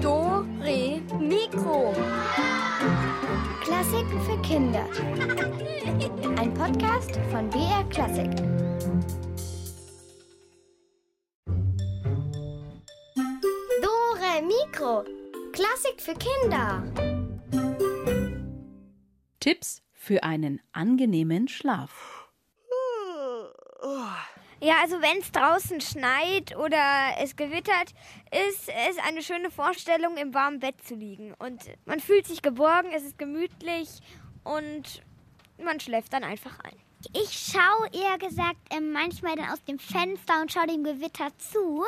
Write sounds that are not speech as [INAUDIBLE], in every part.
Do, Re, Mikro. Klassiken für Kinder. Ein Podcast von BR Klassik. Dore Mikro. Klassik für Kinder. Tipps für einen angenehmen Schlaf. Ja, also wenn es draußen schneit oder es gewittert, ist es eine schöne Vorstellung, im warmen Bett zu liegen. Und man fühlt sich geborgen, es ist gemütlich und man schläft dann einfach ein. Ich schaue eher gesagt ähm, manchmal dann aus dem Fenster und schaue dem Gewitter zu.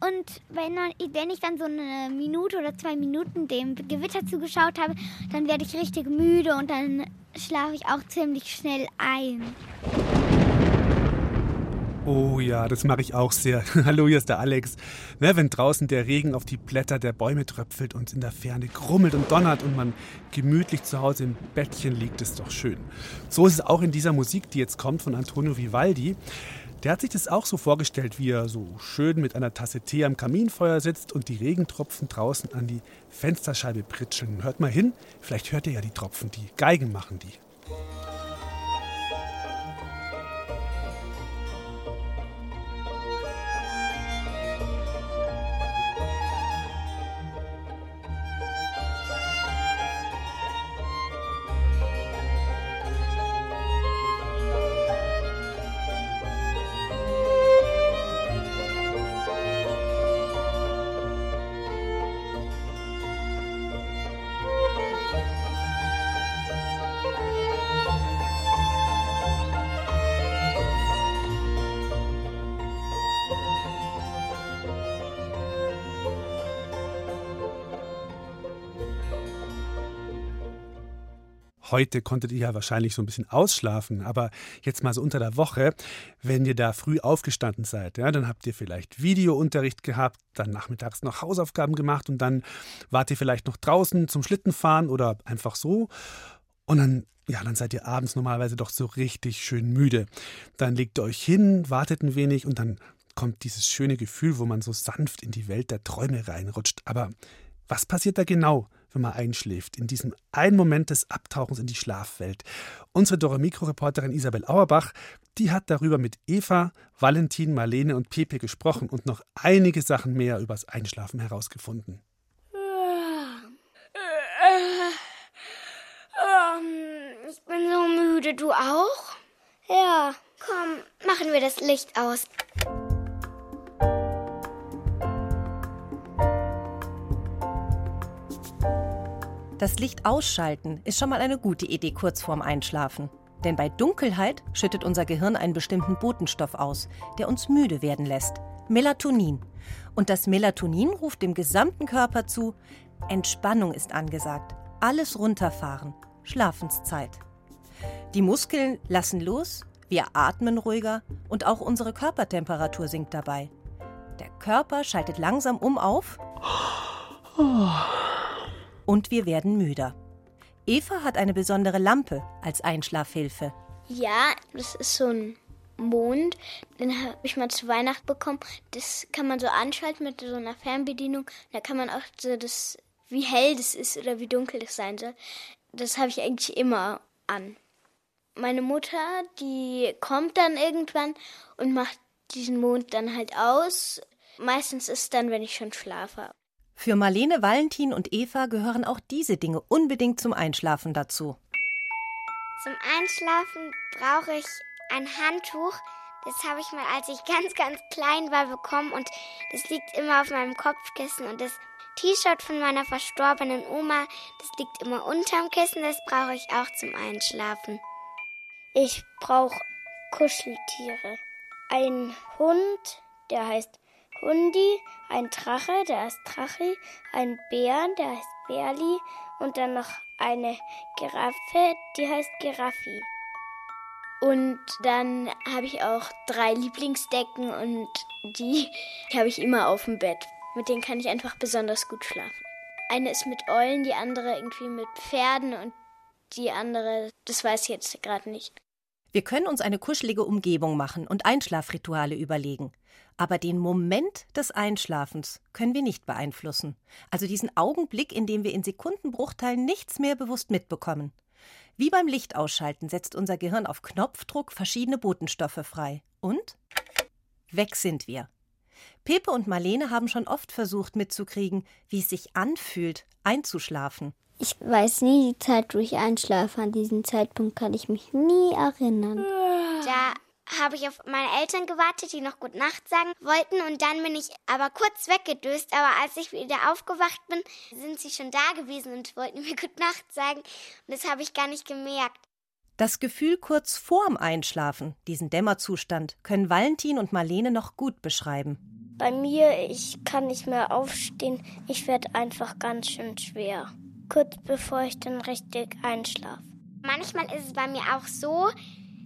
Und wenn, wenn ich dann so eine Minute oder zwei Minuten dem Gewitter zugeschaut habe, dann werde ich richtig müde und dann schlafe ich auch ziemlich schnell ein. Oh ja, das mache ich auch sehr. [LAUGHS] Hallo, hier ist der Alex. Ne, wenn draußen der Regen auf die Blätter der Bäume tröpfelt und in der Ferne grummelt und donnert und man gemütlich zu Hause im Bettchen liegt, ist doch schön. So ist es auch in dieser Musik, die jetzt kommt von Antonio Vivaldi. Der hat sich das auch so vorgestellt, wie er so schön mit einer Tasse Tee am Kaminfeuer sitzt und die Regentropfen draußen an die Fensterscheibe pritscheln. Hört mal hin, vielleicht hört ihr ja die Tropfen, die Geigen machen die. Heute konntet ihr ja wahrscheinlich so ein bisschen ausschlafen, aber jetzt mal so unter der Woche, wenn ihr da früh aufgestanden seid, ja, dann habt ihr vielleicht Videounterricht gehabt, dann nachmittags noch Hausaufgaben gemacht und dann wart ihr vielleicht noch draußen zum Schlittenfahren oder einfach so. Und dann, ja, dann seid ihr abends normalerweise doch so richtig schön müde. Dann legt ihr euch hin, wartet ein wenig und dann kommt dieses schöne Gefühl, wo man so sanft in die Welt der Träume reinrutscht. Aber was passiert da genau? Wenn man einschläft, in diesem einen Moment des Abtauchens in die Schlafwelt. Unsere Doremikro-Reporterin Isabel Auerbach, die hat darüber mit Eva, Valentin, Marlene und Pepe gesprochen und noch einige Sachen mehr übers Einschlafen herausgefunden. Ich bin so müde, du auch? Ja, komm, machen wir das Licht aus. Das Licht ausschalten ist schon mal eine gute Idee kurz vorm Einschlafen. Denn bei Dunkelheit schüttet unser Gehirn einen bestimmten Botenstoff aus, der uns müde werden lässt. Melatonin. Und das Melatonin ruft dem gesamten Körper zu, Entspannung ist angesagt. Alles runterfahren. Schlafenszeit. Die Muskeln lassen los, wir atmen ruhiger und auch unsere Körpertemperatur sinkt dabei. Der Körper schaltet langsam um auf. Oh und wir werden müder. Eva hat eine besondere Lampe als Einschlafhilfe. Ja, das ist so ein Mond. Den habe ich mal zu Weihnachten bekommen. Das kann man so anschalten mit so einer Fernbedienung. Da kann man auch so das, wie hell das ist oder wie dunkel das sein soll. Das habe ich eigentlich immer an. Meine Mutter, die kommt dann irgendwann und macht diesen Mond dann halt aus. Meistens ist es dann, wenn ich schon schlafe. Für Marlene, Valentin und Eva gehören auch diese Dinge unbedingt zum Einschlafen dazu. Zum Einschlafen brauche ich ein Handtuch. Das habe ich mal, als ich ganz, ganz klein war, bekommen und das liegt immer auf meinem Kopfkissen. Und das T-Shirt von meiner verstorbenen Oma, das liegt immer unterm Kissen. Das brauche ich auch zum Einschlafen. Ich brauche Kuscheltiere. Ein Hund, der heißt Hundi, ein Drache, der heißt Drachi, ein Bär, der heißt Bärli und dann noch eine Giraffe, die heißt Giraffi. Und dann habe ich auch drei Lieblingsdecken und die [LAUGHS] habe ich immer auf dem Bett. Mit denen kann ich einfach besonders gut schlafen. Eine ist mit Eulen, die andere irgendwie mit Pferden und die andere, das weiß ich jetzt gerade nicht. Wir können uns eine kuschelige Umgebung machen und Einschlafrituale überlegen. Aber den Moment des Einschlafens können wir nicht beeinflussen. Also diesen Augenblick, in dem wir in Sekundenbruchteilen nichts mehr bewusst mitbekommen. Wie beim Lichtausschalten setzt unser Gehirn auf Knopfdruck verschiedene Botenstoffe frei. Und weg sind wir. Pepe und Marlene haben schon oft versucht mitzukriegen, wie es sich anfühlt, einzuschlafen. Ich weiß nie die Zeit, wo ich einschlafe. An diesen Zeitpunkt kann ich mich nie erinnern. Da habe ich auf meine Eltern gewartet, die noch Gut Nacht sagen wollten. Und dann bin ich aber kurz weggedöst. Aber als ich wieder aufgewacht bin, sind sie schon da gewesen und wollten [LAUGHS] mir Gut Nacht sagen. Und das habe ich gar nicht gemerkt. Das Gefühl kurz vorm Einschlafen, diesen Dämmerzustand, können Valentin und Marlene noch gut beschreiben. Bei mir, ich kann nicht mehr aufstehen. Ich werde einfach ganz schön schwer. Kurz bevor ich dann richtig einschlafe. Manchmal ist es bei mir auch so,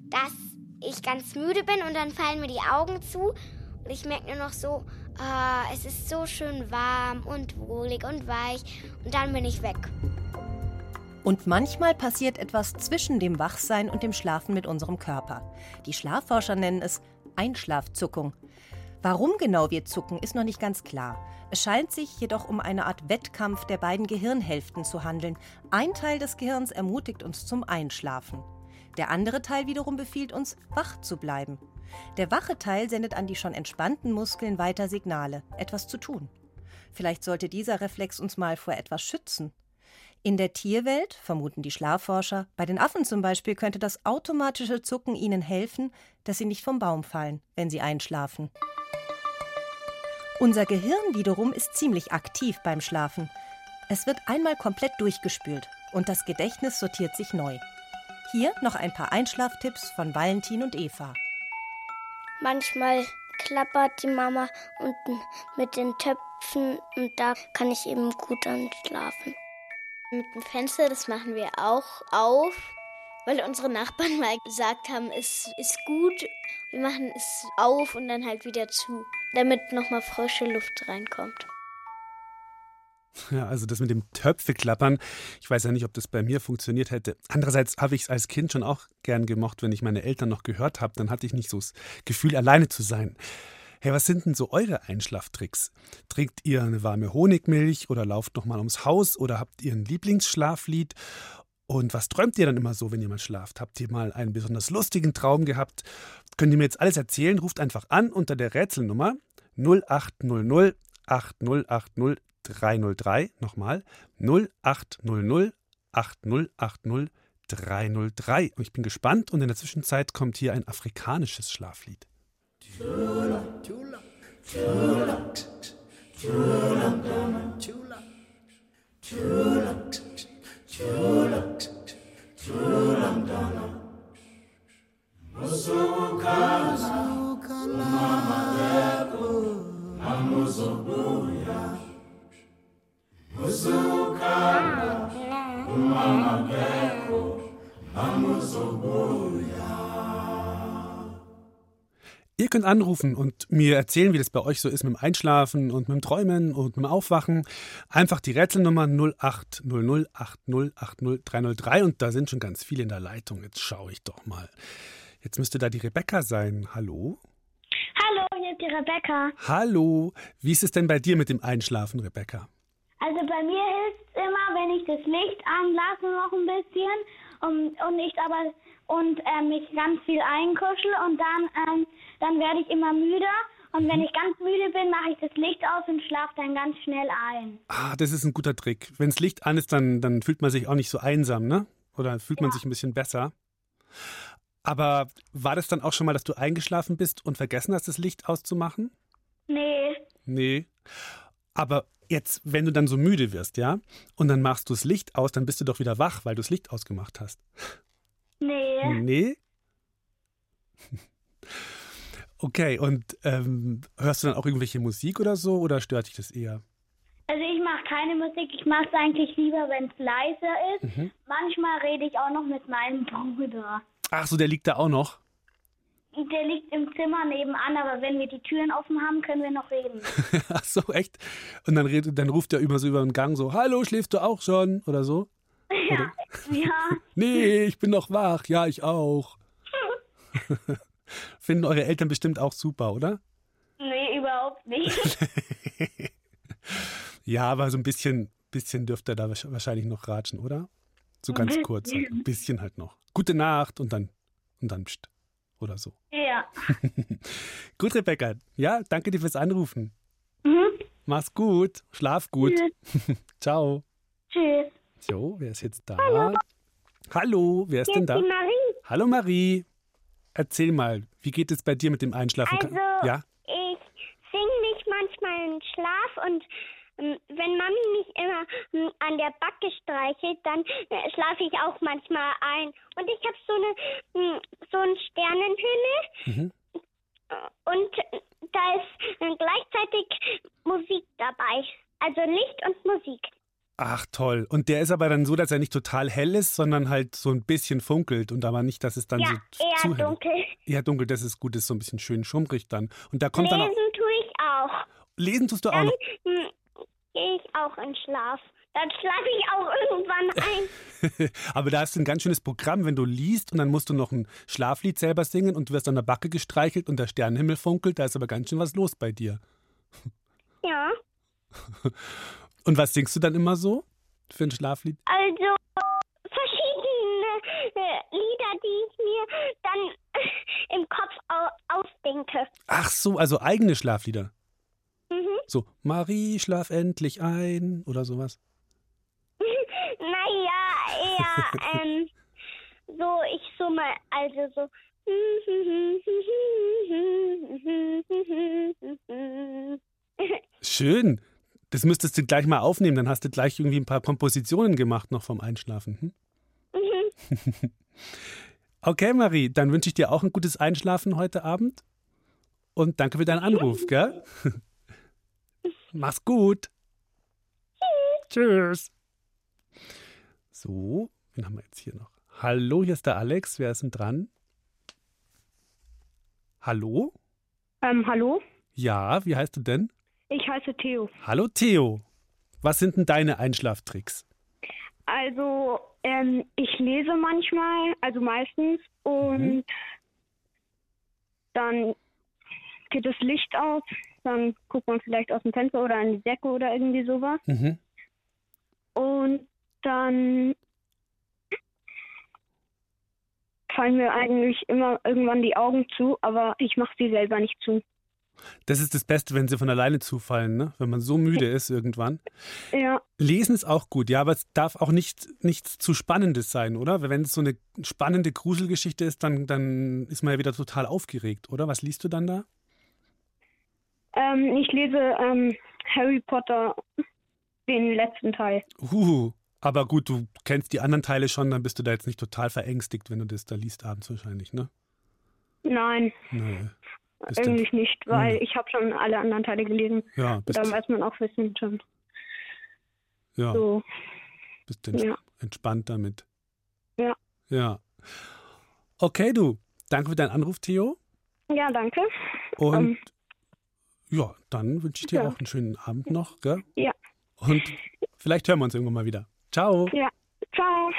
dass ich ganz müde bin und dann fallen mir die Augen zu und ich merke nur noch so, ah, es ist so schön warm und wohlig und weich und dann bin ich weg. Und manchmal passiert etwas zwischen dem Wachsein und dem Schlafen mit unserem Körper. Die Schlafforscher nennen es Einschlafzuckung. Warum genau wir zucken, ist noch nicht ganz klar. Es scheint sich jedoch um eine Art Wettkampf der beiden Gehirnhälften zu handeln. Ein Teil des Gehirns ermutigt uns zum Einschlafen. Der andere Teil wiederum befiehlt uns, wach zu bleiben. Der wache Teil sendet an die schon entspannten Muskeln weiter Signale, etwas zu tun. Vielleicht sollte dieser Reflex uns mal vor etwas schützen. In der Tierwelt, vermuten die Schlafforscher, bei den Affen zum Beispiel könnte das automatische Zucken ihnen helfen, dass sie nicht vom Baum fallen, wenn sie einschlafen. Unser Gehirn wiederum ist ziemlich aktiv beim Schlafen. Es wird einmal komplett durchgespült und das Gedächtnis sortiert sich neu. Hier noch ein paar Einschlaftipps von Valentin und Eva. Manchmal klappert die Mama unten mit den Töpfen und da kann ich eben gut anschlafen. Mit dem Fenster, das machen wir auch auf, weil unsere Nachbarn mal gesagt haben, es ist gut. Wir machen es auf und dann halt wieder zu, damit nochmal frische Luft reinkommt. [LAUGHS] Ja, also das mit dem Töpfeklappern, ich weiß ja nicht, ob das bei mir funktioniert hätte. Andererseits habe ich es als Kind schon auch gern gemocht, wenn ich meine Eltern noch gehört habe, dann hatte ich nicht so das Gefühl, alleine zu sein. Hey, was sind denn so eure Einschlaftricks? Trinkt ihr eine warme Honigmilch oder lauft noch mal ums Haus oder habt ihr ein Lieblingsschlaflied? Und was träumt ihr dann immer so, wenn ihr mal schlaft? Habt ihr mal einen besonders lustigen Traum gehabt? Könnt ihr mir jetzt alles erzählen? Ruft einfach an unter der Rätselnummer 0800 8080 303. Nochmal 0800 8080 303. Und ich bin gespannt und in der Zwischenzeit kommt hier ein afrikanisches Schlaflied. Chula. Chula. Chula. Chula. Chula. Chula. Chula. Chula. Chula. Musukala. Mama Deko. Namuzobuya. Musukala. Mama Deko. Namuzobuya. Ihr könnt anrufen und mir erzählen, wie das bei euch so ist mit dem Einschlafen und mit dem Träumen und mit dem Aufwachen. Einfach die Rätselnummer 0800 und da sind schon ganz viele in der Leitung. Jetzt schaue ich doch mal. Jetzt müsste da die Rebecca sein. Hallo? Hallo, hier ist die Rebecca. Hallo. Wie ist es denn bei dir mit dem Einschlafen, Rebecca? Also bei mir hilft es immer, wenn ich das Licht anlasse noch ein bisschen und, und ich aber und äh, mich ganz viel einkuschel und dann, ähm, dann werde ich immer müder. Und wenn ich ganz müde bin, mache ich das Licht aus und schlafe dann ganz schnell ein. Ah, das ist ein guter Trick. Wenn das Licht an ist, dann, dann fühlt man sich auch nicht so einsam, ne? Oder fühlt ja. man sich ein bisschen besser. Aber war das dann auch schon mal, dass du eingeschlafen bist und vergessen hast, das Licht auszumachen? Nee. Nee. Aber jetzt, wenn du dann so müde wirst, ja, und dann machst du das Licht aus, dann bist du doch wieder wach, weil du das Licht ausgemacht hast. Nee. Nee? Okay, und ähm, hörst du dann auch irgendwelche Musik oder so oder stört dich das eher? Also ich mache keine Musik, ich mache es eigentlich lieber, wenn es leiser ist. Mhm. Manchmal rede ich auch noch mit meinem Bruder. Ach so, der liegt da auch noch? Der liegt im Zimmer nebenan, aber wenn wir die Türen offen haben, können wir noch reden. [LAUGHS] Ach so, echt? Und dann, redet, dann ruft er immer so über den Gang so, hallo, schläfst du auch schon? Oder so? Ja, Oder? ja. [LAUGHS] nee, ich bin noch wach. Ja, ich auch. [LAUGHS] Finden eure Eltern bestimmt auch super, oder? Nee, überhaupt nicht. [LAUGHS] Ja, aber so ein bisschen, bisschen dürft ihr da wahrsch- wahrscheinlich noch ratschen, oder? So ganz kurz, halt, ein bisschen halt noch. Gute Nacht und dann, und dann pst, oder so. ja. Gut, Rebecca. Ja, danke dir fürs Anrufen. Mhm. Mach's gut, schlaf gut. Ciao. Tschüss. So, wer ist jetzt da? Hallo, wer ist denn da? Die Marie. Hallo Marie. Erzähl mal, wie geht es bei dir mit dem Einschlafen? Also, ja? ich singe mich manchmal in Schlaf und ähm, wenn Mami mich immer ähm, an der Backe streichelt, dann äh, schlafe ich auch manchmal ein. Und ich habe so eine ähm, so einen Sternenhimmel Mhm. und äh, da ist äh, gleichzeitig Musik dabei. Also Licht und Musik. Ach toll. Und der ist aber dann so, dass er nicht total hell ist, sondern halt so ein bisschen funkelt und aber nicht, dass es dann Ja, so eher zu hell dunkel. Ja, dunkel, das ist gut, das ist so ein bisschen schön schummrig dann. Und da kommt dann Lesen auch. tue ich auch. Lesen tust du auch Dann noch. hm, gehe ich auch in Schlaf. Dann schlafe ich auch irgendwann ein. [LAUGHS] aber da hast du ein ganz schönes Programm, wenn du liest und dann musst du noch ein Schlaflied selber singen und du wirst an der Backe gestreichelt und der Sternenhimmel funkelt, da ist aber ganz schön was los bei dir. Ja. [LAUGHS] Und was singst du dann immer so für ein Schlaflied? Also verschiedene äh, Lieder, die ich mir dann [LAUGHS] im Kopf au ausdenke. Ach so, also eigene Schlaflieder. Mhm. So, Marie, schlaf endlich ein oder sowas. [LAUGHS] Naja, eher [LAUGHS] ähm, so, ich so mal, also so. Schön. Das müsstest du gleich mal aufnehmen, dann hast du gleich irgendwie ein paar Kompositionen gemacht noch vom Einschlafen. Hm? [LAUGHS] Okay, Marie, dann wünsche ich dir auch ein gutes Einschlafen heute Abend. Und danke für deinen Anruf, gell? [LAUGHS] Mach's gut. Tschüss. So, wen haben wir jetzt hier noch? Hallo, hier ist der Alex. Wer ist denn dran? Hallo? Ähm, hallo, Ja, wie heißt du denn? Ich heiße Theo. Hallo, Theo. Was sind denn deine Einschlaftricks? Also, ähm, ich lese manchmal, also meistens, und dann geht das Licht aus, dann guckt man vielleicht aus dem Fenster oder in die Decke oder irgendwie sowas. Mhm. Und dann fallen mir eigentlich immer irgendwann die Augen zu, aber ich mache sie selber nicht zu. Das ist das Beste, wenn sie von alleine zufallen, ne? wenn man so müde ist irgendwann. Ja, Lesen ist auch gut, ja, aber es darf auch nicht nichts zu Spannendes sein, oder? Wenn es so eine spannende Gruselgeschichte ist, dann, dann ist man ja wieder total aufgeregt, oder? Was liest du dann da? ähm, ich lese ähm, Harry Potter, den letzten Teil. Uh, aber gut, du kennst die anderen Teile schon, dann bist du da jetzt nicht total verängstigt, wenn du das da liest abends wahrscheinlich, ne? Nein, Nee. Bist eigentlich nicht, weil Hm. ich habe schon alle anderen Teile gelesen. Ja, bist, Dann weiß man auch wissen schon. ja, So, bist ents ja. entspannt damit. Ja. Ja. Okay, du. Danke für deinen Anruf, Theo. Ja, danke. Und Ähm, ja, dann wünsche ich dir ja. auch einen schönen Abend noch, gell? Ja. Und vielleicht hören wir uns irgendwann mal wieder. Ciao. Ja, ciao.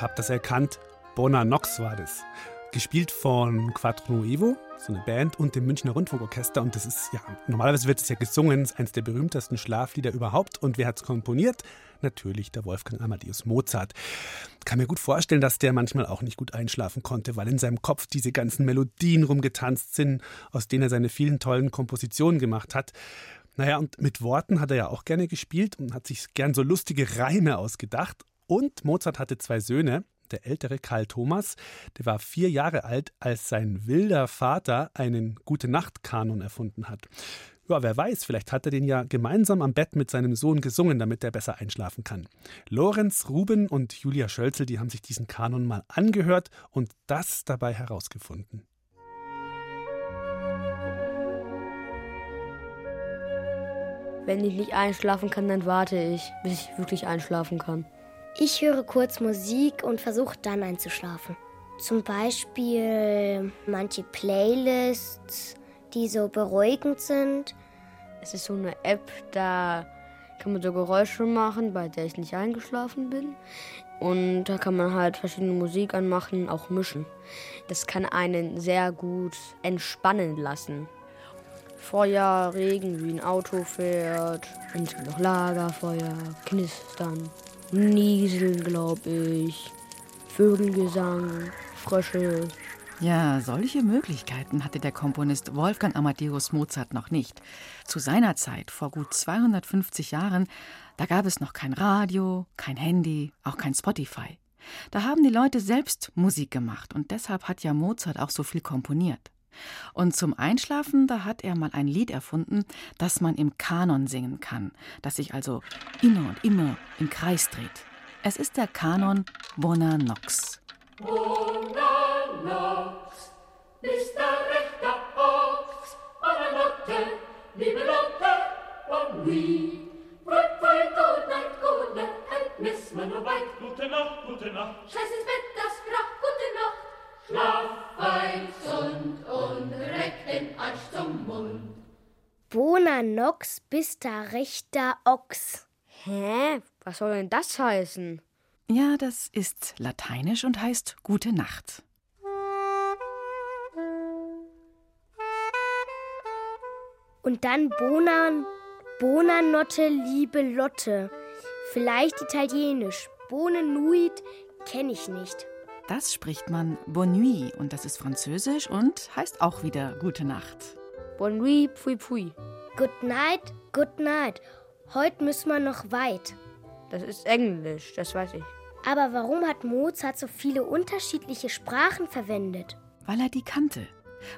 Habt das erkannt? Bona Nox war das. gespielt von Quattro Nuevo, so eine Band, und dem Münchner Rundfunkorchester. Und das ist ja, normalerweise wird es ja gesungen, ist eines der berühmtesten Schlaflieder überhaupt. Und wer hat es komponiert? Natürlich der Wolfgang Amadeus Mozart. Kann mir gut vorstellen, dass der manchmal auch nicht gut einschlafen konnte, weil in seinem Kopf diese ganzen Melodien rumgetanzt sind, aus denen er seine vielen tollen Kompositionen gemacht hat. Naja, und mit Worten hat er ja auch gerne gespielt und hat sich gern so lustige Reime ausgedacht. Und Mozart hatte zwei Söhne, der ältere Karl Thomas, der war vier Jahre alt, als sein wilder Vater einen Gute-Nacht-Kanon erfunden hat. Ja, wer weiß, vielleicht hat er den ja gemeinsam am Bett mit seinem Sohn gesungen, damit er besser einschlafen kann. Lorenz Ruben und Julia Schölzel, die haben sich diesen Kanon mal angehört und das dabei herausgefunden. Wenn ich nicht einschlafen kann, dann warte ich, bis ich wirklich einschlafen kann. Ich höre kurz Musik und versuche dann einzuschlafen. Zum Beispiel manche Playlists, die so beruhigend sind. Es ist so eine App, da kann man so Geräusche machen, bei der ich nicht eingeschlafen bin. Und da kann man halt verschiedene Musik anmachen, auch mischen. Das kann einen sehr gut entspannen lassen. Feuer, Regen, wie ein Auto fährt, und noch Lagerfeuer, Knistern. Nieseln, glaube ich. Vögelgesang, Frösche. Ja, solche Möglichkeiten hatte der Komponist Wolfgang Amadeus Mozart noch nicht. Zu seiner Zeit, vor gut 250 Jahren, da gab es noch kein Radio, kein Handy, auch kein Spotify. Da haben die Leute selbst Musik gemacht und deshalb hat ja Mozart auch so viel komponiert. Und zum Einschlafen, da hat er mal ein Lied erfunden, das man im Kanon singen kann, das sich also immer und immer im Kreis dreht. Es ist der Kanon Bona Nox. Bona Nox, bist der rechter Ochs, Bona Notte, liebe Lotte, bon oui. Früh, früh, gut Nacht, gut Nacht, halt miss man nur weit. Gute Nacht, gute Nacht. Scheiß ins Bett, das Krach, gute Nacht. Schlaf fein, gesund und reck den Arsch zum Mund. Bona Nox bist da rechter Ochs. Hä? Was soll denn das heißen? Ja, das ist lateinisch und heißt gute Nacht. Und dann Bona, Bonanotte, liebe Lotte. Vielleicht italienisch. Bonenuit kenne ich nicht. Das spricht man Bonne nuit und das ist französisch und heißt auch wieder gute Nacht. Bonne nuit, pfui pfui. Good night, good night. Heute müssen wir noch weit. Das ist Englisch, das weiß ich. Aber warum hat Mozart so viele unterschiedliche Sprachen verwendet? Weil er die kannte.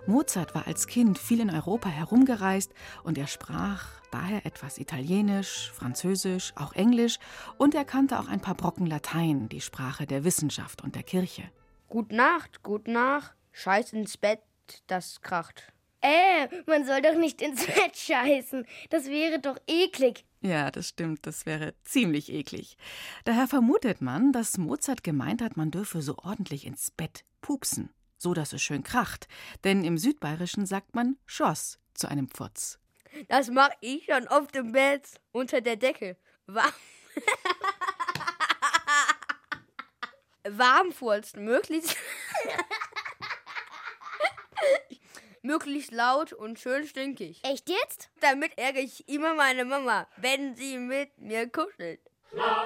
Mozart war als Kind viel in Europa herumgereist und er sprach daher etwas Italienisch, Französisch, auch Englisch und er kannte auch ein paar Brocken Latein, die Sprache der Wissenschaft und der Kirche. Gut Nacht, gut Nacht, scheiß ins Bett, das kracht. Äh, man soll doch nicht ins Bett scheißen. Das wäre doch eklig. Ja, das stimmt, das wäre ziemlich eklig. Daher vermutet man, dass Mozart gemeint hat, man dürfe so ordentlich ins Bett pupsen so dass es schön kracht. Denn im Südbayerischen sagt man Schoss zu einem Pfutz. Das mach ich schon auf dem Bett unter der Decke. Warm. [LAUGHS] Warm furzen, möglichst. [LAUGHS] möglichst laut und schön stinkig. Echt jetzt? Damit ärgere ich immer meine Mama, wenn sie mit mir kuschelt. Schlaf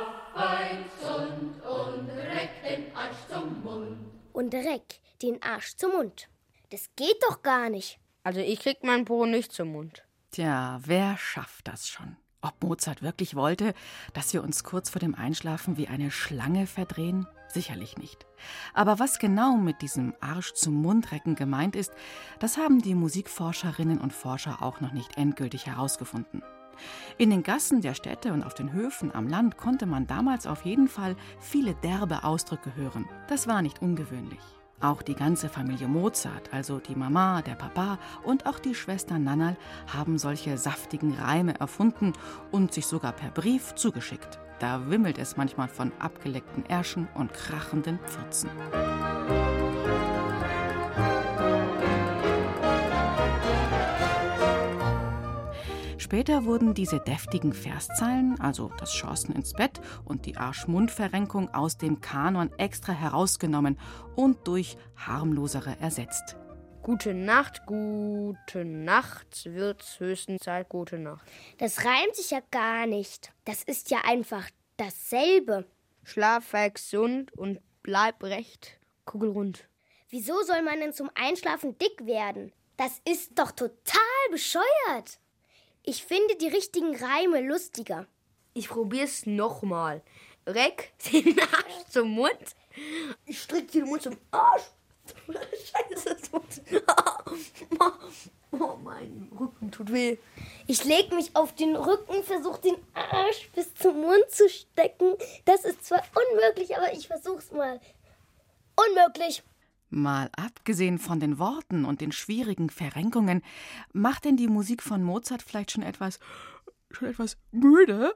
gesund und reck den Arsch zum Mund. Und reck den Arsch zum Mund. Das geht doch gar nicht. Also ich krieg meinen Po nicht zum Mund. Tja, wer schafft das schon? Ob Mozart wirklich wollte, dass wir uns kurz vor dem Einschlafen wie eine Schlange verdrehen? Sicherlich nicht. Aber was genau mit diesem Arsch zum Mundrecken gemeint ist, das haben die Musikforscherinnen und Forscher auch noch nicht endgültig herausgefunden. In den Gassen der Städte und auf den Höfen am Land konnte man damals auf jeden Fall viele derbe Ausdrücke hören. Das war nicht ungewöhnlich. Auch die ganze Familie Mozart, also die Mama, der Papa und auch die Schwester Nannal, haben solche saftigen Reime erfunden und sich sogar per Brief zugeschickt. Da wimmelt es manchmal von abgeleckten Ärschen und krachenden Pfurzen. Später wurden diese deftigen Verszeilen, also das Chancen ins Bett und die Arsch-Mund-Verrenkung aus dem Kanon extra herausgenommen und durch harmlosere ersetzt. Gute Nacht, gute Nacht, wird's höchstens Zeit, gute Nacht. Das reimt sich ja gar nicht. Das ist ja einfach dasselbe. Schlaf gesund und bleib recht kugelrund. Wieso soll man denn zum Einschlafen dick werden? Das ist doch total bescheuert. Ich finde die richtigen Reime lustiger. Ich probier's nochmal. Reck den [LAUGHS] Arsch zum Mund. Ich strick den Mund zum Arsch. [LAUGHS] Scheiße, das Mund. [LAUGHS] Oh, mein Rücken tut weh. Ich leg mich auf den Rücken, versuch den Arsch bis zum Mund zu stecken. Das ist zwar unmöglich, aber ich versuch's mal. Unmöglich. Mal abgesehen von den Worten und den schwierigen Verrenkungen, macht denn die Musik von Mozart vielleicht schon etwas, schon etwas müde?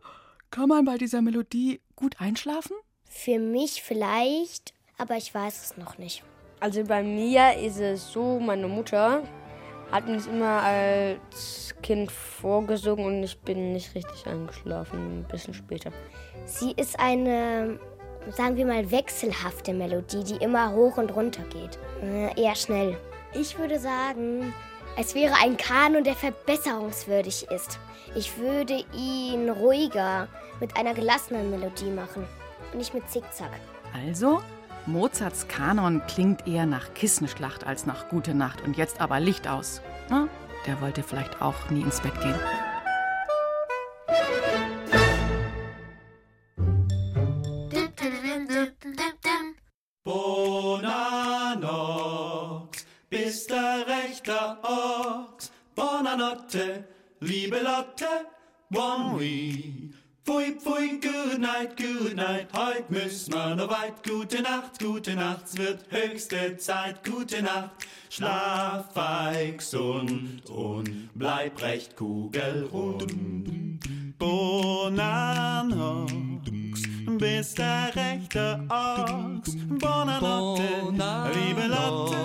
Kann man bei dieser Melodie gut einschlafen? Für mich vielleicht, aber ich weiß es noch nicht. Also bei mir ist es so, meine Mutter hat mir das immer als Kind vorgesungen und ich bin nicht richtig eingeschlafen, ein bisschen später. Sie ist eine sagen wir mal, wechselhafte Melodie, die immer hoch und runter geht. Äh, eher schnell. Ich würde sagen, es wäre ein Kanon, der verbesserungswürdig ist. Ich würde ihn ruhiger, mit einer gelassenen Melodie machen und nicht mit Zickzack. Also, Mozarts Kanon klingt eher nach Kissenschlacht als nach Gute Nacht und jetzt aber Licht aus. Na, der wollte vielleicht auch nie ins Bett gehen. Lotte, liebe Lotte, one we. Pfui, pfui, good night, good night, heut müssen wir noch weit. Gute Nacht, gute Nacht, es wird höchste Zeit, gute Nacht. Schlaf feig, gesund und bleib recht kugelrund. Bonanhox, bist der rechte Ochs. Bonanotte, liebe Lotte,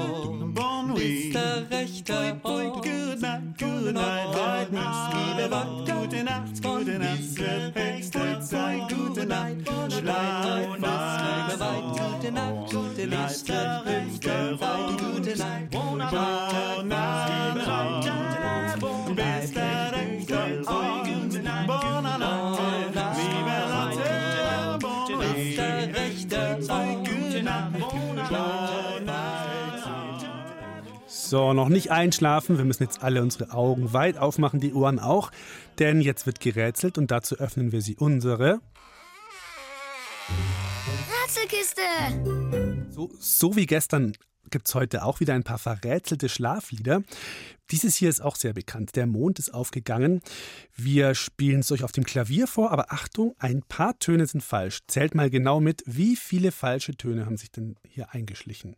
bon. Bist der rechte Ochs. Good night, good night, heute müssen wir wach. Gute Nacht, gute Nacht, höchste Zeit, gute Nacht. Schlaf feig, gute Nacht, gute Nacht, rechte Ochs. Gute Nacht, Bonanhox, bist So, noch nicht einschlafen. Wir müssen jetzt alle unsere Augen weit aufmachen, die Ohren auch. Denn jetzt wird gerätselt und dazu öffnen wir sie unsere. Rätselkiste! So, so wie gestern gibt es heute auch wieder ein paar verrätselte Schlaflieder. Dieses hier ist auch sehr bekannt. Der Mond ist aufgegangen. Wir spielen es euch auf dem Klavier vor, aber Achtung, ein paar Töne sind falsch. Zählt mal genau mit, wie viele falsche Töne haben sich denn hier eingeschlichen.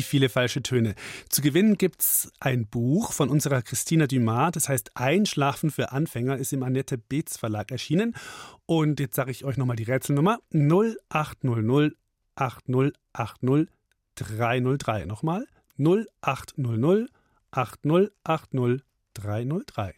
Wie viele falsche Töne. Zu gewinnen gibt es ein Buch von unserer Christina Dumas, das heißt Einschlafen für Anfänger, ist im Annette Beetz Verlag erschienen. Und jetzt sage ich euch nochmal die Rätselnummer 0800 8080 303. Nochmal 0800 8080 303.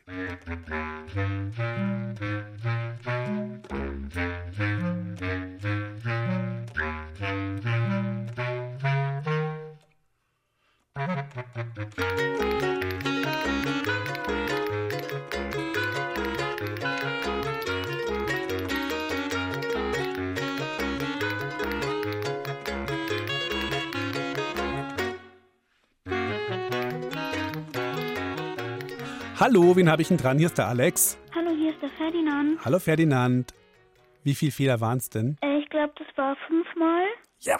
Hallo, wen habe ich denn dran? Hier ist der Alex. Hallo, hier ist der Ferdinand. Hallo Ferdinand. Wie viele Fehler waren es denn? Äh, ich glaube, das war fünfmal. Ja.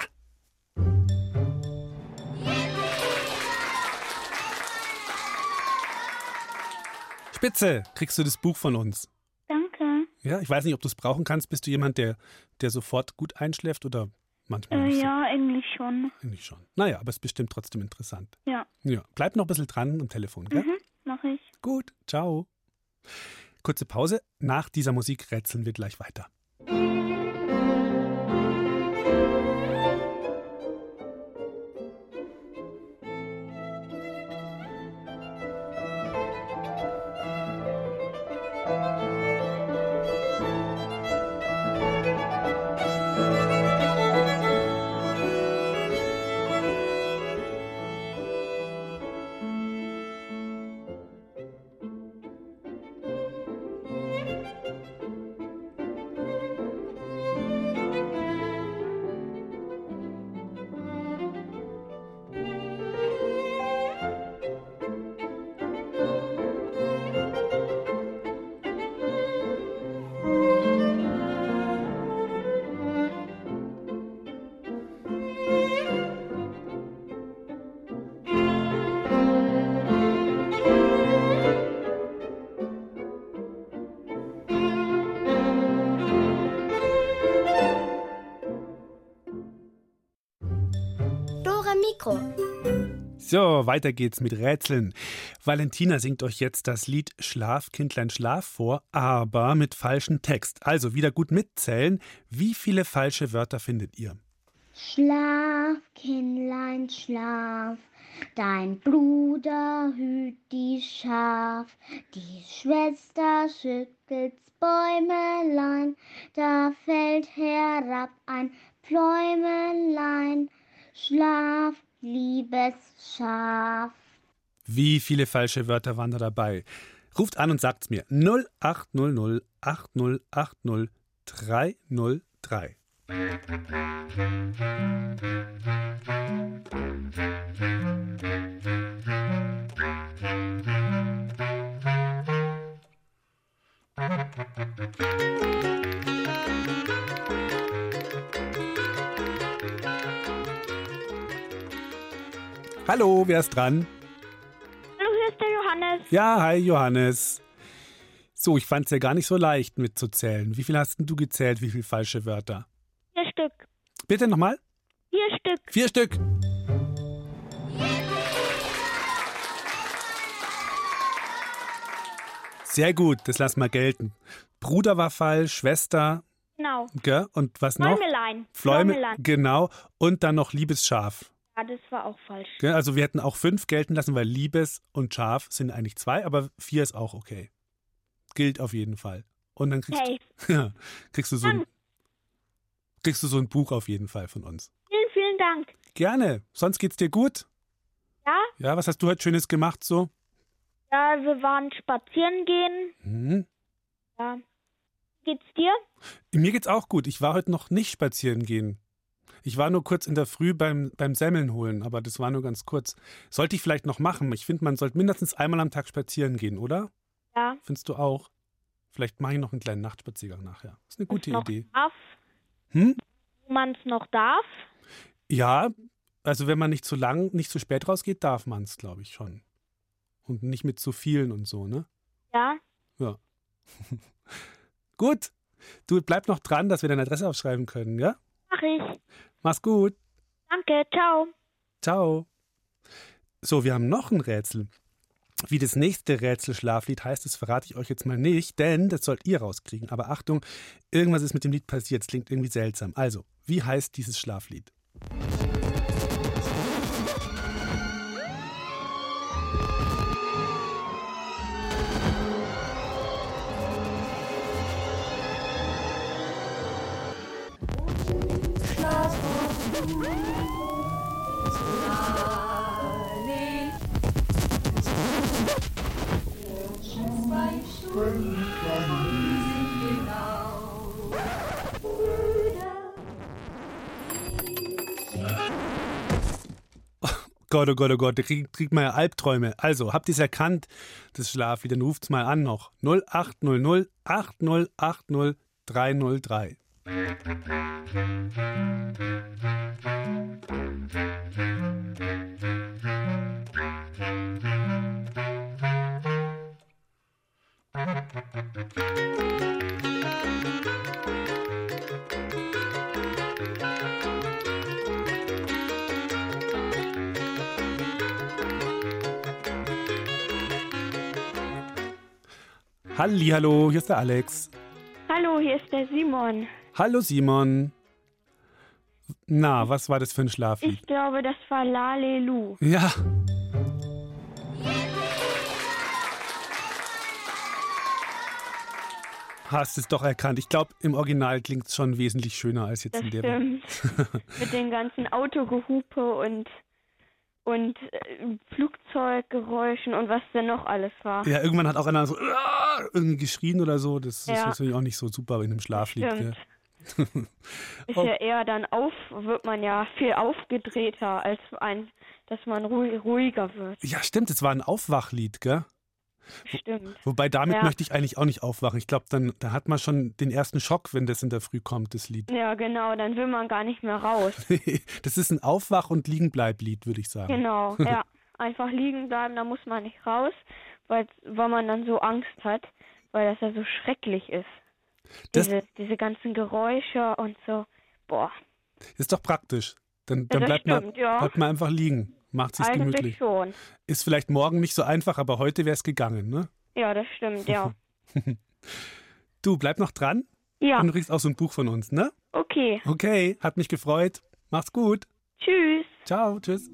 Spitze, kriegst du das Buch von uns. Danke. Ja, ich weiß nicht, ob du es brauchen kannst. Bist du jemand, der, der sofort gut einschläft oder manchmal Äh, nicht? so? ja, eigentlich schon. Eigentlich schon. Naja, aber es ist bestimmt trotzdem interessant. Ja. Ja, bleib noch ein bisschen dran am Telefon, gell? Mhm, mach ich. Gut, ciao. Kurze Pause. Nach dieser Musik rätseln wir gleich weiter. So, weiter geht's mit Rätseln. Valentina singt euch jetzt das Lied Schlaf, Kindlein, Schlaf vor, aber mit falschem Text. Also wieder gut mitzählen. Wie viele falsche Wörter findet ihr? Schlaf, Kindlein, schlaf, dein Bruder hüt die Schaf, die Schwester schüttelt's Bäumelein, da fällt herab ein Pläumelein. Schlaf, liebes Schaf. Wie viele falsche Wörter waren da dabei? Ruft an und sagt's mir. 0800 8080 303. Hallo, wer ist dran? Hallo, hier ist der Johannes. Ja, hi Johannes. So, ich fand's ja gar nicht so leicht mitzuzählen. Wie viel hast denn du gezählt? Wie viele falsche Wörter? Vier Stück. Bitte nochmal? Vier Stück. Vier Stück. Sehr gut, das lass mal gelten. Bruder war falsch, Schwester, Genau. gell? Und was noch? Fläumelein. Fläume, Fläumelein. genau. Und dann noch liebes Schaf. Ja, das war auch falsch. Also wir hätten auch fünf gelten lassen, weil liebes und Schaf sind eigentlich zwei, aber vier ist auch okay. Gilt auf jeden Fall. Und dann kriegst, Okay. du, [LAUGHS] ja, kriegst du so ein, kriegst du so ein Buch auf jeden Fall von uns. Vielen, vielen Dank. Gerne. Sonst geht's dir gut? Ja? Ja, was hast du heute Schönes gemacht so? Ja, wir waren spazieren gehen. Hm. Ja. Geht's dir? Mir geht's auch gut. Ich war heute noch nicht spazieren gehen. Ich war nur kurz in der Früh beim, beim Semmeln holen, aber das war nur ganz kurz. Sollte ich vielleicht noch machen. Ich finde, man sollte mindestens einmal am Tag spazieren gehen, oder? Ja. Findest du auch? Vielleicht mache ich noch einen kleinen Nachtspaziergang nachher. Ist eine gute noch Idee. Darf, Hm? wo man es noch darf. Ja, also wenn man nicht zu lang, nicht zu spät rausgeht, darf man es, glaube ich, schon. Und nicht mit zu vielen und so, ne? Ja. Ja. [LAUGHS] gut. Du bleib noch dran, dass wir deine Adresse aufschreiben können, ja? Mach ich. Mach's gut. Danke. Ciao. Ciao. So, wir haben noch ein Rätsel. Wie das nächste Rätselschlaflied heißt, das verrate ich euch jetzt mal nicht, denn das sollt ihr rauskriegen. Aber Achtung, irgendwas ist mit dem Lied passiert. Es klingt irgendwie seltsam. Also, wie heißt dieses Schlaflied? Gott, oh Gott, oh Gott, da kriegt, kriegt man ja Albträume. Also, habt ihr es erkannt, das Schlaflied? Dann ruft's mal an noch. 0800 8080 303. Hallo, hier ist der Alex. Hallo, hier ist der Simon. Hallo Simon. Na, was war das für ein Schlaflied? Ich glaube, das war Lalelu. Ja. Hast es doch erkannt. Ich glaube, im Original klingt es schon wesentlich schöner als jetzt Das in der stimmt. [LAUGHS] Mit den ganzen Autogehupe und, und äh, Flugzeuggeräuschen und was denn noch alles war. Ja, irgendwann hat auch einer so irgendwie geschrien oder so. Das ist Ja. natürlich auch nicht so super in einem Schlaflied. Stimmt. gell? Ist [LAUGHS] Oh. ja eher dann auf, wird man ja viel aufgedrehter, als ein, dass man ruhi- ruhiger wird. Ja, stimmt, es war ein Aufwachlied, gell? Stimmt. Wobei damit Ja. möchte ich eigentlich auch nicht aufwachen. Ich glaube, dann da hat man schon den ersten Schock, wenn das in der Früh kommt, das Lied. Ja, genau, dann will man gar nicht mehr raus. [LAUGHS] das ist ein Aufwach- und Liegenbleiblied, würde ich sagen. Genau, [LAUGHS] ja. Einfach liegen bleiben, da muss man nicht raus, weil, weil man dann so Angst hat, weil das ja so schrecklich ist. Das- Diese, diese ganzen Geräusche und so. Boah, Ist doch praktisch. Dann, dann bleibt, man, stimmt, ja. bleibt man einfach liegen. Macht sich eigentlich gemütlich. schon. Ist vielleicht morgen nicht so einfach, aber heute wäre es gegangen, ne? Ja, das stimmt, ja. [LAUGHS] Du, bleib noch dran. Ja. Und du kriegst auch so ein Buch von uns, ne? Okay. Okay, hat mich gefreut. Mach's gut. Tschüss. Ciao, tschüss.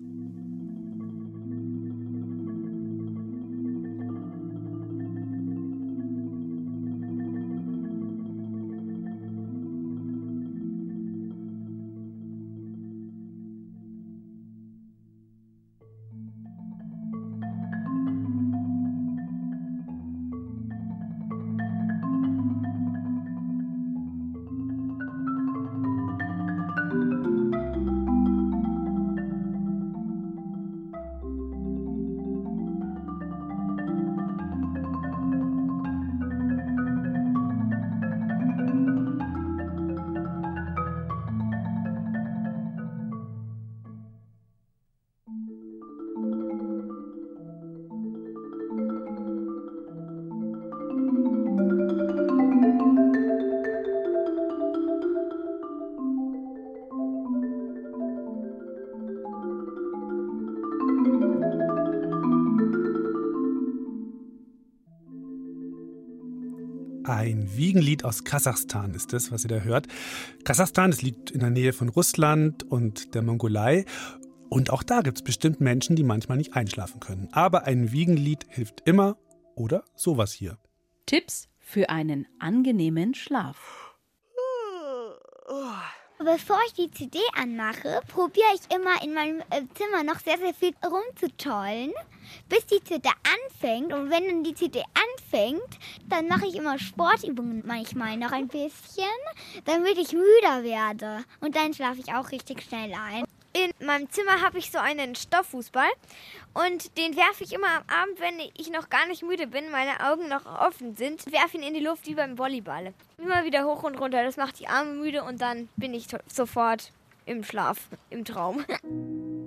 Ein Wiegenlied aus Kasachstan ist das, was ihr da hört. Kasachstan, das liegt in der Nähe von Russland und der Mongolei. Und auch da gibt es bestimmt Menschen, die manchmal nicht einschlafen können. Aber ein Wiegenlied hilft immer. Oder sowas hier. Tipps für einen angenehmen Schlaf. Bevor ich die CD anmache, probiere ich immer in meinem äh, Zimmer noch sehr, sehr viel rumzutollen, bis die CD anfängt. Und wenn dann die CD anfängt, dann mache ich immer Sportübungen manchmal noch ein bisschen, damit ich müder werde. Und dann schlafe ich auch richtig schnell ein. In meinem Zimmer habe ich so einen Stofffußball und den werfe ich immer am Abend, wenn ich noch gar nicht müde bin, meine Augen noch offen sind, werfe ihn in die Luft wie beim Volleyball. Immer wieder hoch und runter, das macht die Arme müde und dann bin ich sofort im Schlaf, im Traum. [LAUGHS]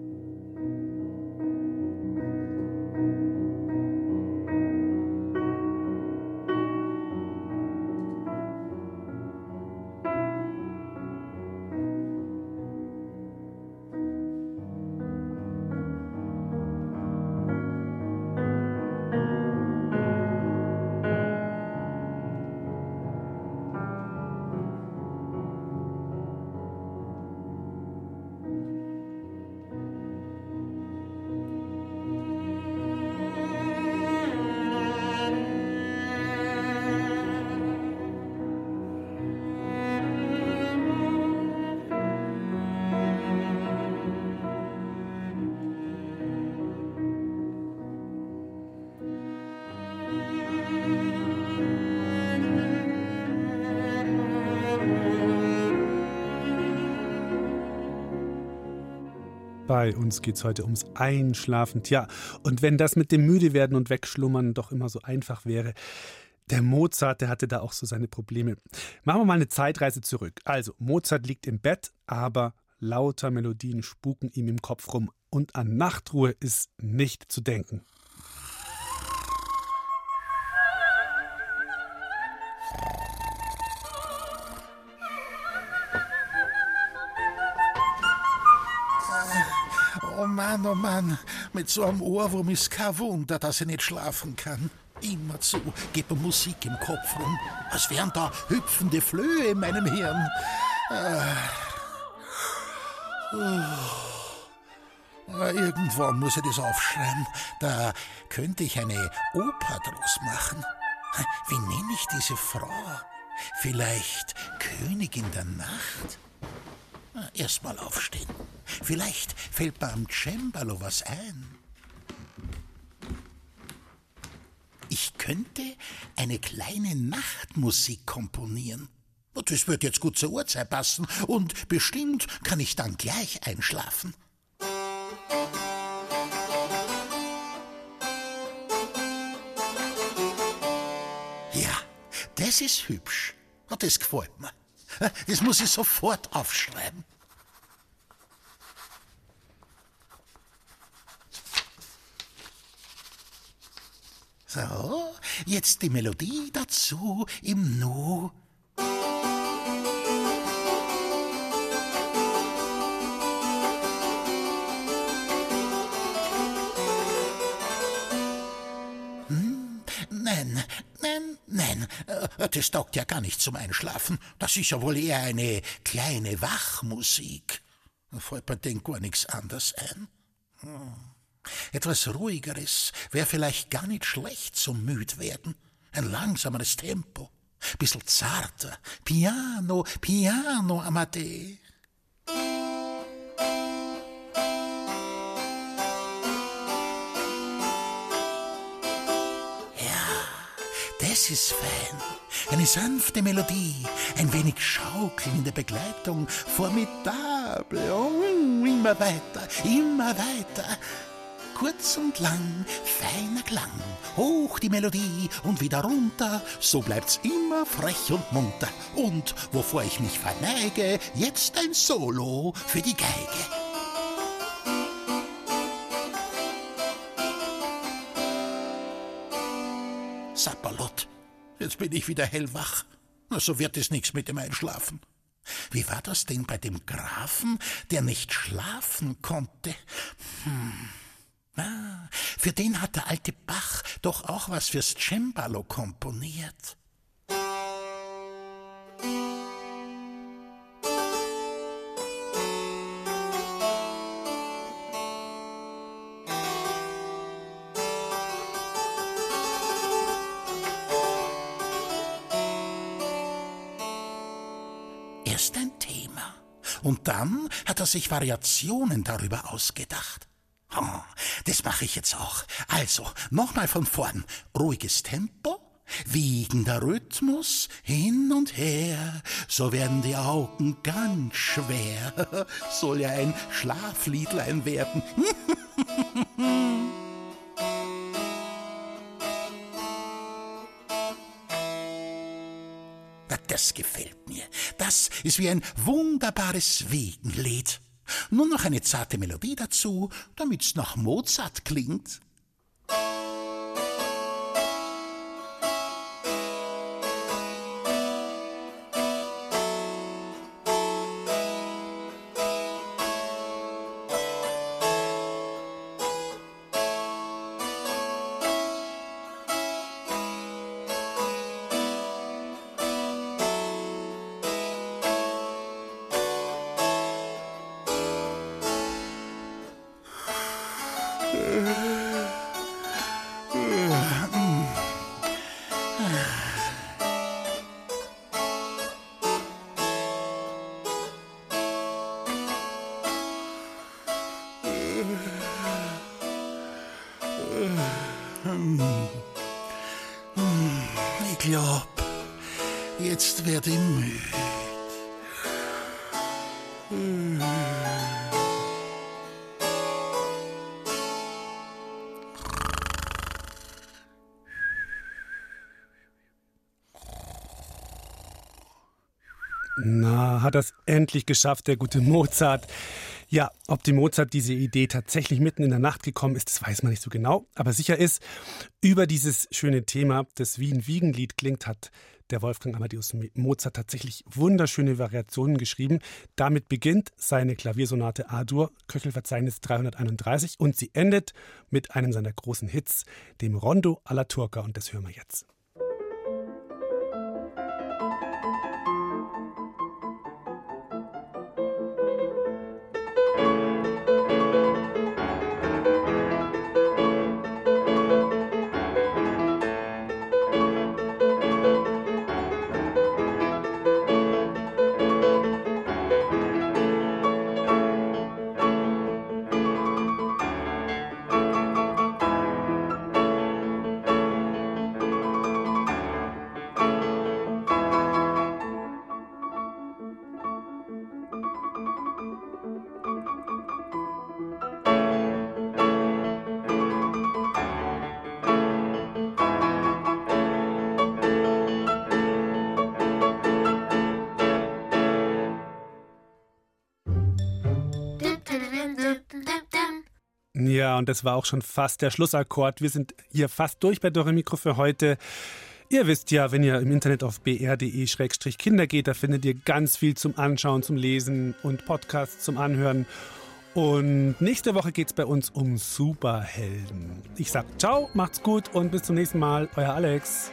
Bei uns geht es heute ums Einschlafen. Tja, und wenn das mit dem Müdewerden und Wegschlummern doch immer so einfach wäre. Der Mozart, der hatte da auch so seine Probleme. Machen wir mal eine Zeitreise zurück. Also, Mozart liegt im Bett, aber lauter Melodien spuken ihm im Kopf rum und an Nachtruhe ist nicht zu denken. Mann, oh Mann, mit so einem Ohrwurm ist kein Wunder, dass ich nicht schlafen kann. Immerzu geht mir Musik im Kopf rum, als wären da hüpfende Flöhe in meinem Hirn. Ah. Ah, Irgendwann muss ich das aufschreiben. Da könnte ich eine Oper draus machen. Wie nenne ich diese Frau? Vielleicht Königin der Nacht? Erstmal aufstehen. Vielleicht fällt am Cembalo was ein. Ich könnte eine kleine Nachtmusik komponieren. Das wird jetzt gut zur Uhrzeit passen und bestimmt kann ich dann gleich einschlafen. Ja, das ist hübsch. Das gefällt mir. Das muss ich sofort aufschreiben. So, jetzt die Melodie dazu im Nu. Das taugt ja gar nicht zum Einschlafen. Das ist ja wohl eher eine kleine Wachmusik. Da fällt mir denn gar nichts anderes ein. Hm. Etwas Ruhigeres wäre vielleicht gar nicht schlecht zum Müdwerden. Ein langsameres Tempo. Bissl zarter. Piano, Piano, Amadee. Das ist fein. Eine sanfte Melodie, ein wenig Schaukeln in der Begleitung, formidable. Oh, immer weiter, immer weiter. Kurz und lang, feiner Klang, hoch die Melodie und wieder runter, so bleibt's immer frech und munter. Und wovor ich mich verneige, jetzt ein Solo für die Geige. Sapperlot, jetzt bin ich wieder hellwach. Na, so wird es nichts mit dem Einschlafen. Wie war das denn bei dem Grafen, der nicht schlafen konnte? Hm. Ah, für den hat der alte Bach doch auch was fürs Cembalo komponiert. Und dann hat er sich Variationen darüber ausgedacht. Oh, das mache ich jetzt auch. Also, nochmal von vorn. Ruhiges Tempo, wiegender Rhythmus, hin und her. So werden die Augen ganz schwer. [LAUGHS] Soll ja ein Schlafliedlein werden. [LAUGHS] Das gefällt. Das ist wie ein wunderbares Wiegenlied. Nur noch eine zarte Melodie dazu, damit's nach Mozart klingt. Endlich geschafft, der gute Mozart. Ja, ob dem Mozart diese Idee tatsächlich mitten in der Nacht gekommen ist, das weiß man nicht so genau. Aber sicher ist, über dieses schöne Thema, das Wien-Wiegenlied klingt, hat der Wolfgang Amadeus Mozart tatsächlich wunderschöne Variationen geschrieben. Damit beginnt seine Klaviersonate A-Dur, Köchelverzeichnis 331, und sie endet mit einem seiner großen Hits, dem Rondo alla Turca, und das hören wir jetzt. Und das war auch schon fast der Schlussakkord. Wir sind hier fast durch bei Dore Mikro für heute. Ihr wisst ja, wenn ihr im Internet auf br.de-kinder geht, da findet ihr ganz viel zum Anschauen, zum Lesen und Podcasts zum Anhören. Und nächste Woche geht es bei uns um Superhelden. Ich sag ciao, macht's gut und bis zum nächsten Mal. Euer Alex.